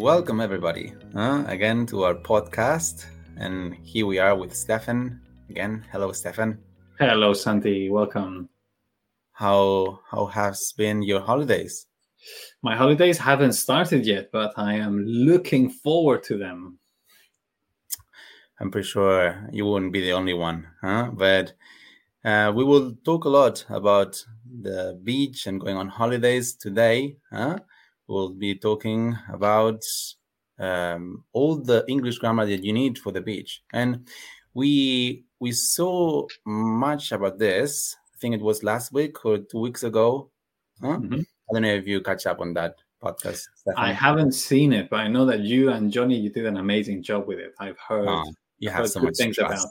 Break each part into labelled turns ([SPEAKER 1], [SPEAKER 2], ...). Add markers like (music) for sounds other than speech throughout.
[SPEAKER 1] welcome everybody uh, again to our podcast. And here we are with Stefan again. Hello, Stefan.
[SPEAKER 2] Hello, Santi. Welcome.
[SPEAKER 1] How how has been your holidays?
[SPEAKER 2] My holidays haven't started yet, but I am looking forward to them.
[SPEAKER 1] I'm pretty sure you wouldn't be the only one, huh? But uh, we will talk a lot about the beach and going on holidays today. Huh? We'll be talking about um, all the English grammar that you need for the beach, and we we saw much about this. I think it was last week or two weeks ago. Huh? Mm-hmm. I don't know if you catch up on that podcast.
[SPEAKER 2] I haven't seen it, but I know that you and Johnny you did an amazing job with it. I've heard. Oh,
[SPEAKER 1] you have so much things trust.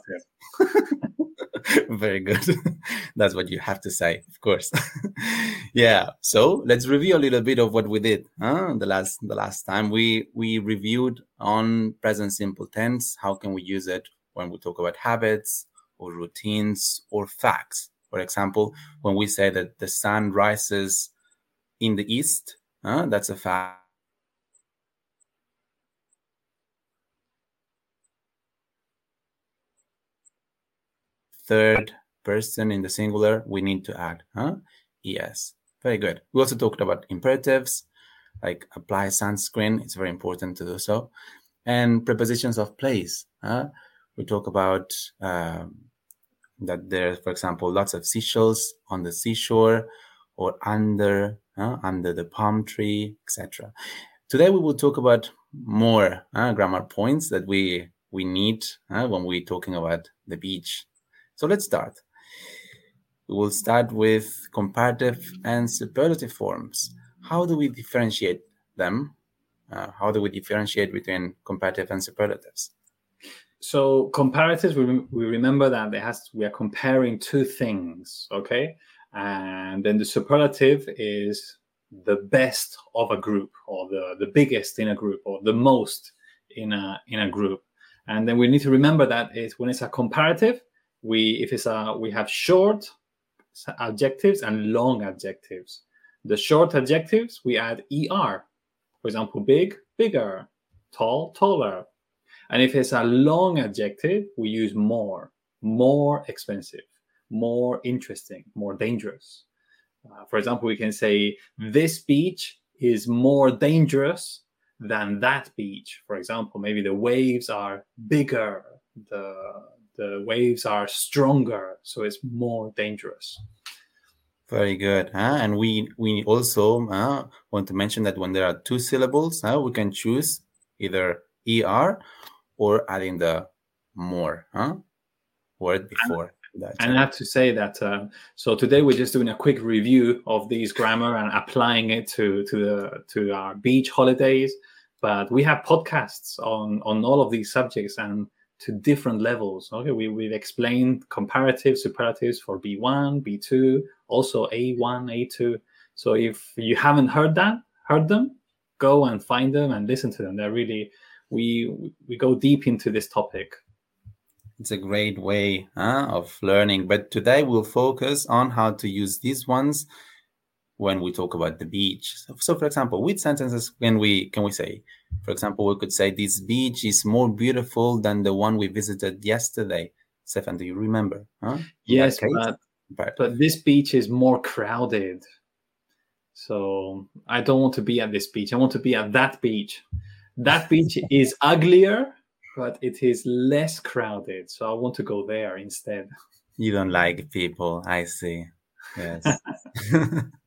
[SPEAKER 1] about it. (laughs) (laughs) Very good. (laughs) That's what you have to say, of course. (laughs) yeah. So let's review a little bit of what we did. Huh? The last the last time we we reviewed on present simple tense. How can we use it when we talk about habits or routines or facts? For example, when we say that the sun rises in the east, huh? that's a fact. Third person in the singular, we need to add huh? es. Very good. We also talked about imperatives, like apply sunscreen. It's very important to do so. And prepositions of place. Huh? We talk about um, that there, for example, lots of seashells on the seashore or under uh, under the palm tree, etc. Today we will talk about more uh, grammar points that we we need uh, when we're talking about the beach so let's start. We will start with comparative and superlative forms. How do we differentiate them? Uh, how do we differentiate between comparative and superlatives?
[SPEAKER 2] So comparatives, we, we remember that has we are comparing two things, okay? And then the superlative is the best of a group, or the the biggest in a group, or the most in a in a group. And then we need to remember that is when it's a comparative, we if it's a we have short adjectives and long adjectives. The short adjectives we add er for example big bigger tall taller. And if it's a long adjective we use more more expensive more interesting more dangerous. Uh, for example we can say this beach is more dangerous than that beach. For example maybe the waves are bigger the the waves are stronger, so it's more dangerous.
[SPEAKER 1] Very good. Huh? And we we also uh, want to mention that when there are two syllables, uh, we can choose either er or adding the more huh? word before.
[SPEAKER 2] That, and I have to say that uh, so today we're just doing a quick review of these grammar and applying it to to the to our beach holidays. But we have podcasts on on all of these subjects, and to different levels. Okay, we, we've explained comparative superlatives for B1, B2, also A1, A2. So if you haven't heard that, heard them, go and find them and listen to them. They're really we we go deep into this topic.
[SPEAKER 1] It's a great way huh, of learning. But today we'll focus on how to use these ones when we talk about the beach. So, so, for example, which sentences can we can we say? For example, we could say this beach is more beautiful than the one we visited yesterday. Stefan, do you remember?
[SPEAKER 2] Huh? Yes, but, but but this beach is more crowded. So I don't want to be at this beach. I want to be at that beach. That beach (laughs) is uglier, but it is less crowded. So I want to go there instead.
[SPEAKER 1] You don't like people. I see. Yes. (laughs)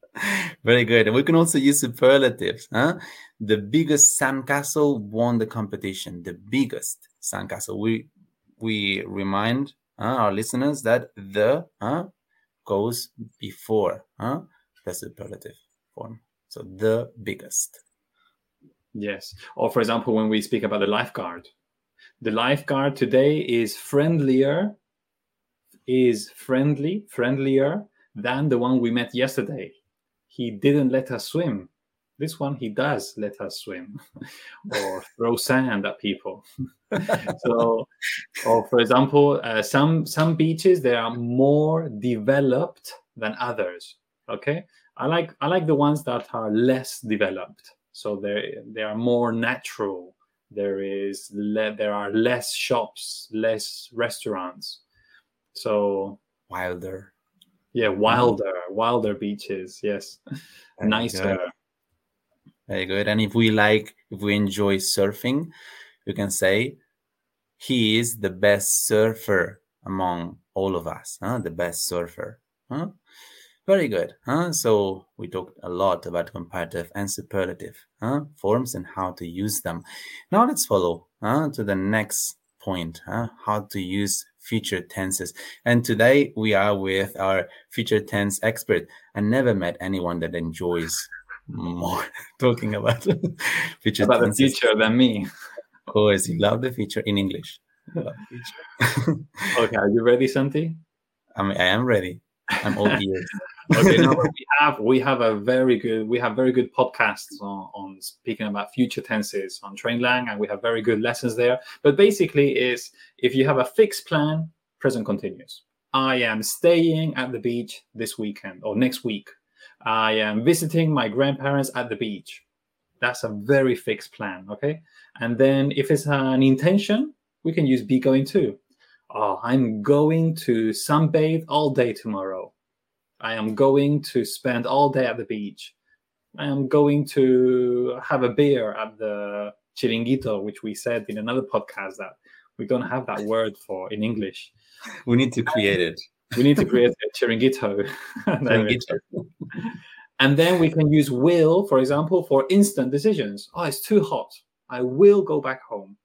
[SPEAKER 1] Very good. And we can also use superlatives. Huh? The biggest sandcastle won the competition. The biggest sandcastle. We we remind uh, our listeners that the uh, goes before uh, the superlative form. So the biggest.
[SPEAKER 2] Yes. Or for example, when we speak about the lifeguard, the lifeguard today is friendlier, is friendly, friendlier than the one we met yesterday he didn't let us swim. This one, he does let us swim (laughs) or throw sand at people. (laughs) so, or for example, uh, some some beaches they are more developed than others. Okay, I like I like the ones that are less developed. so they they are more natural. There is le- there are less shops, less restaurants. So
[SPEAKER 1] wilder.
[SPEAKER 2] Yeah, wilder, wilder beaches. Yes, (laughs) Very nicer.
[SPEAKER 1] Very good. And if we like, if we enjoy surfing, you can say he is the best surfer among all of us. Huh? The best surfer. Huh? Very good. Huh? So we talked a lot about comparative and superlative huh? forms and how to use them. Now let's follow huh? to the next point, huh? how to use future tenses. And today we are with our future tense expert. I never met anyone that enjoys more (laughs) talking about (laughs)
[SPEAKER 2] future about tenses. the future than me.
[SPEAKER 1] Of course, you love the future in English. Future. (laughs)
[SPEAKER 2] okay, are you ready, Santi?
[SPEAKER 1] I mean, I am ready. I'm all ears.
[SPEAKER 2] Okay, no, (laughs) we have we have a very good we have very good podcasts on, on speaking about future tenses on TrainLang, and we have very good lessons there. But basically, is if you have a fixed plan, present continuous. I am staying at the beach this weekend or next week. I am visiting my grandparents at the beach. That's a very fixed plan, okay? And then if it's an intention, we can use be going to. Oh, I'm going to sunbathe all day tomorrow. I am going to spend all day at the beach. I am going to have a beer at the chiringuito, which we said in another podcast that we don't have that word for in English. (laughs)
[SPEAKER 1] We need to create it.
[SPEAKER 2] We need to create a chiringuito. (laughs) (laughs) chiringuito. and then we can use will, for example, for instant decisions. Oh, it's too hot. I will go back home.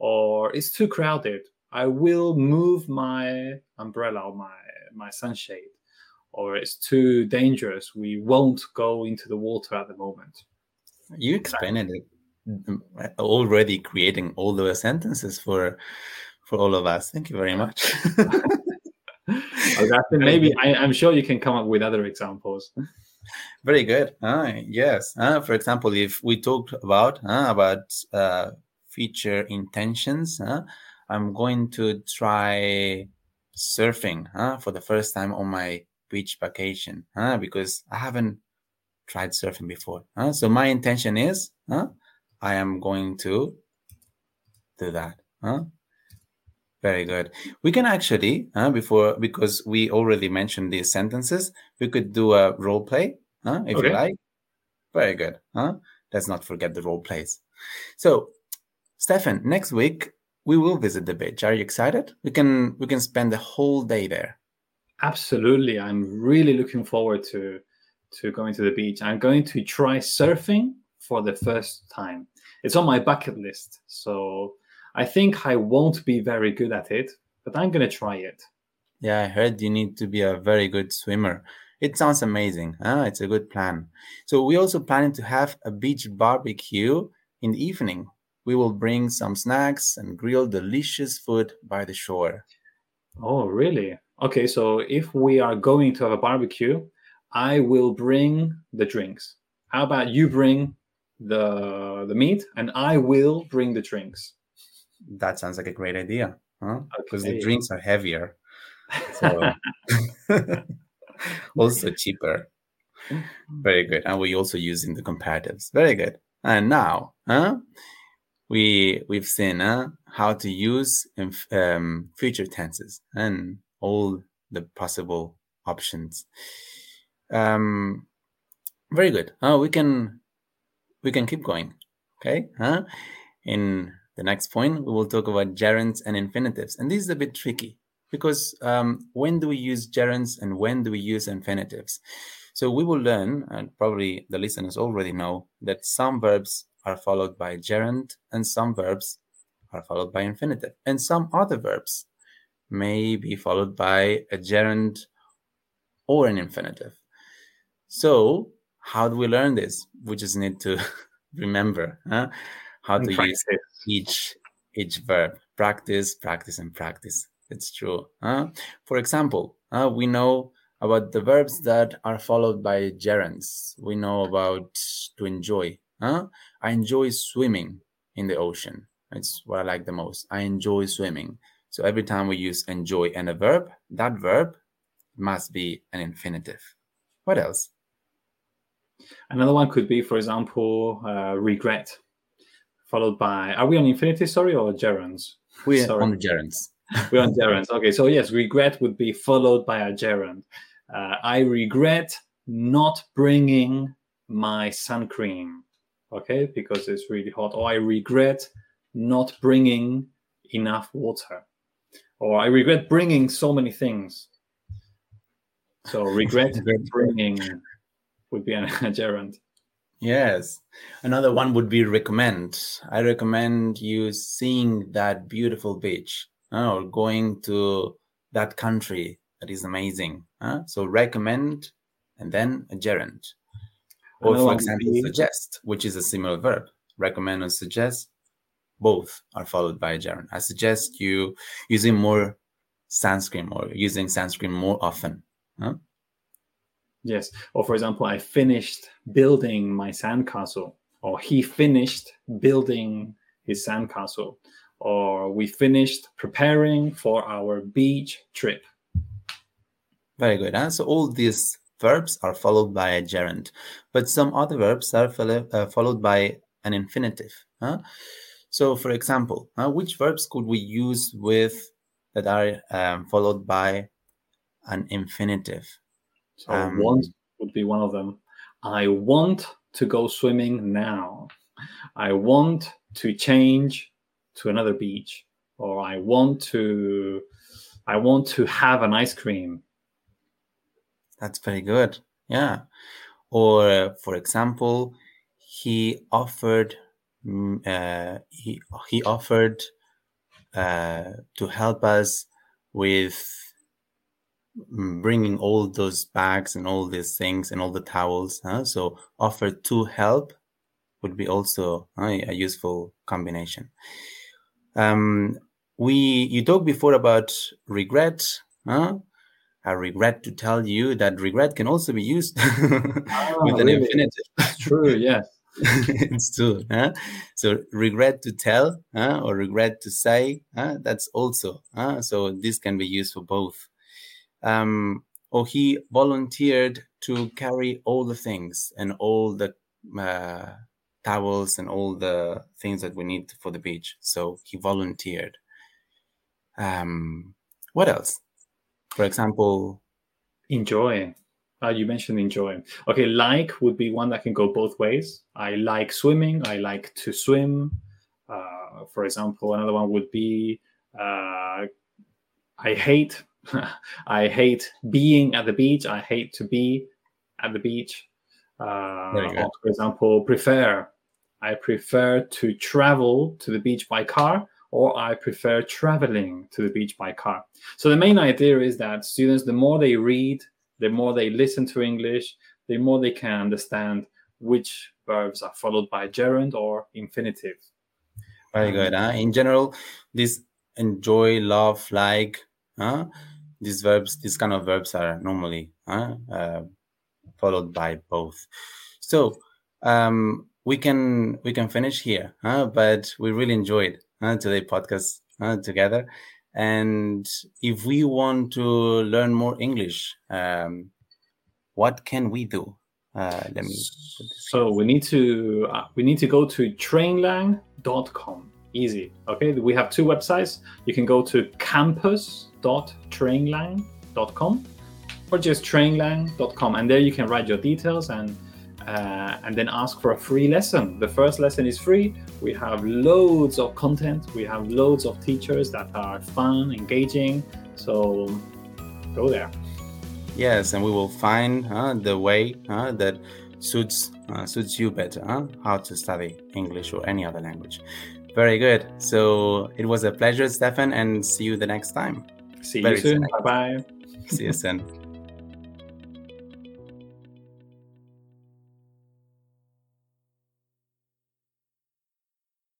[SPEAKER 2] Or it's too crowded. I will move my umbrella or my, my sunshade or it's too dangerous. We won't go into the water at the moment.
[SPEAKER 1] You explained it mm, already, creating all those sentences for for all of us. Thank you very much. (laughs)
[SPEAKER 2] maybe I, am sure you can come up with other examples.
[SPEAKER 1] Very good. Uh, yes. Uh, for example, if we talked about uh, about uh, feature intentions, I'm going to try surfing for the first time on my beach vacation huh? because I haven't tried surfing before. Huh? So my intention is huh? I am going to do that. Huh? Very good. We can actually, uh, before because we already mentioned these sentences, we could do a role play, huh, if okay. you like. Very good. Huh? Let's not forget the role plays. So, Stefan, next week we will visit the beach. Are you excited? We can we can spend the whole day there.
[SPEAKER 2] Absolutely. I'm really looking forward to to going to the beach. I'm going to try surfing for the first time. It's on my bucket list. So I think I won't be very good at it, but I'm going to try it.
[SPEAKER 1] Yeah, I heard you need to be a very good swimmer. It sounds amazing. Huh? It's a good plan. So we also planning to have a beach barbecue in the evening. We will bring some snacks and grill delicious food by the shore.
[SPEAKER 2] Oh, really? Okay, so if we are going to have a barbecue, I will bring the drinks. How about you bring the the meat and I will bring the drinks?
[SPEAKER 1] That sounds like a great idea, huh? Because okay. the drinks are heavier. So (laughs) (laughs) also cheaper. Very good. And we also using the comparatives. Very good. And now, huh? We we've seen huh, how to use um, future tenses and all the possible options. Um, very good. Oh, we can we can keep going. Okay. Huh? In the next point, we will talk about gerunds and infinitives, and this is a bit tricky because um, when do we use gerunds and when do we use infinitives? So we will learn, and probably the listeners already know, that some verbs are followed by gerund and some verbs are followed by infinitive, and some other verbs may be followed by a gerund or an infinitive. So, how do we learn this? We just need to (laughs) remember huh? how to use each each verb. Practice, practice, and practice. It's true. Huh? For example, uh, we know about the verbs that are followed by gerunds. We know about to enjoy. Huh? I enjoy swimming in the ocean. It's what I like the most. I enjoy swimming. So every time we use enjoy and a verb, that verb must be an infinitive. What else?
[SPEAKER 2] Another one could be, for example, uh, regret, followed by. Are we on infinitive? Sorry, or gerunds?
[SPEAKER 1] We're on the gerunds. (laughs)
[SPEAKER 2] We're on gerunds. Okay, so yes, regret would be followed by a gerund. Uh, I regret not bringing my sun cream. Okay, because it's really hot. Or I regret not bringing enough water. Or I regret bringing so many things. So (laughs) regret bringing would be an (laughs) gerund.
[SPEAKER 1] Yes. Another one would be recommend. I recommend you seeing that beautiful beach uh, or going to that country that is amazing. Uh? So recommend and then a gerund. Or for example, suggest, which is a similar verb. Recommend and suggest, both are followed by a gerund. I suggest you using more sunscreen or using sunscreen more often. Huh?
[SPEAKER 2] Yes. Or for example, I finished building my sandcastle, or he finished building his sandcastle, or we finished preparing for our beach trip.
[SPEAKER 1] Very good. Huh? So all these verbs are followed by a gerund, but some other verbs are follow, uh, followed by an infinitive. Huh? So, for example, uh, which verbs could we use with that are um, followed by an infinitive?
[SPEAKER 2] So um, want would be one of them. I want to go swimming now. I want to change to another beach, or I want to I want to have an ice cream.
[SPEAKER 1] That's very good. Yeah. Or uh, for example, he offered uh, he he offered uh, to help us with Mm, bringing all those bags and all these things and all the towels. Huh? So offer to help would be also uh, a useful combination. Um, we you talked before about regret. Huh? I regret to tell you that regret can also be used oh, (laughs) with an really? infinitive.
[SPEAKER 2] True, yes. (laughs)
[SPEAKER 1] it's true. Huh? So regret to tell huh? or regret to say, huh? that's also. Huh? So this can be used for both um, or he volunteered to carry all the things and all the uh, towels and all the things that we need for the beach. So he volunteered. Um, what else? For example,
[SPEAKER 2] enjoy. Uh, you mentioned enjoy. Okay, like would be one that can go both ways. I like swimming. I like to swim. Uh, for example, another one would be uh, I hate (laughs) I hate being at the beach. I hate to be at the beach. Uh, or, for example, prefer. I prefer to travel to the beach by car, or I prefer traveling to the beach by car. So the main idea is that students, the more they read, the more they listen to English, the more they can understand which verbs are followed by gerund or infinitive.
[SPEAKER 1] Very good. Huh? In general, this enjoy, love, like, huh? these verbs, these kind of verbs are normally uh, uh, followed by both. So um, we can we can finish here, huh? but we really enjoyed uh, today podcast uh, together. And if we want to learn more English, um, what can we do? Uh, let me.
[SPEAKER 2] So we need to uh, we need to go to trainlang.com easy. Okay, we have two websites. You can go to campus.trainlang.com or just trainlang.com, and there you can write your details and uh, and then ask for a free lesson. The first lesson is free. We have loads of content. We have loads of teachers that are fun, engaging. So go there.
[SPEAKER 1] Yes, and we will find uh, the way uh, that suits uh, suits you better. how to study English or any other language. Very good. So it was a pleasure, Stefan, and see you the next time.
[SPEAKER 2] See Very you soon. Bye bye.
[SPEAKER 1] See you soon. (laughs)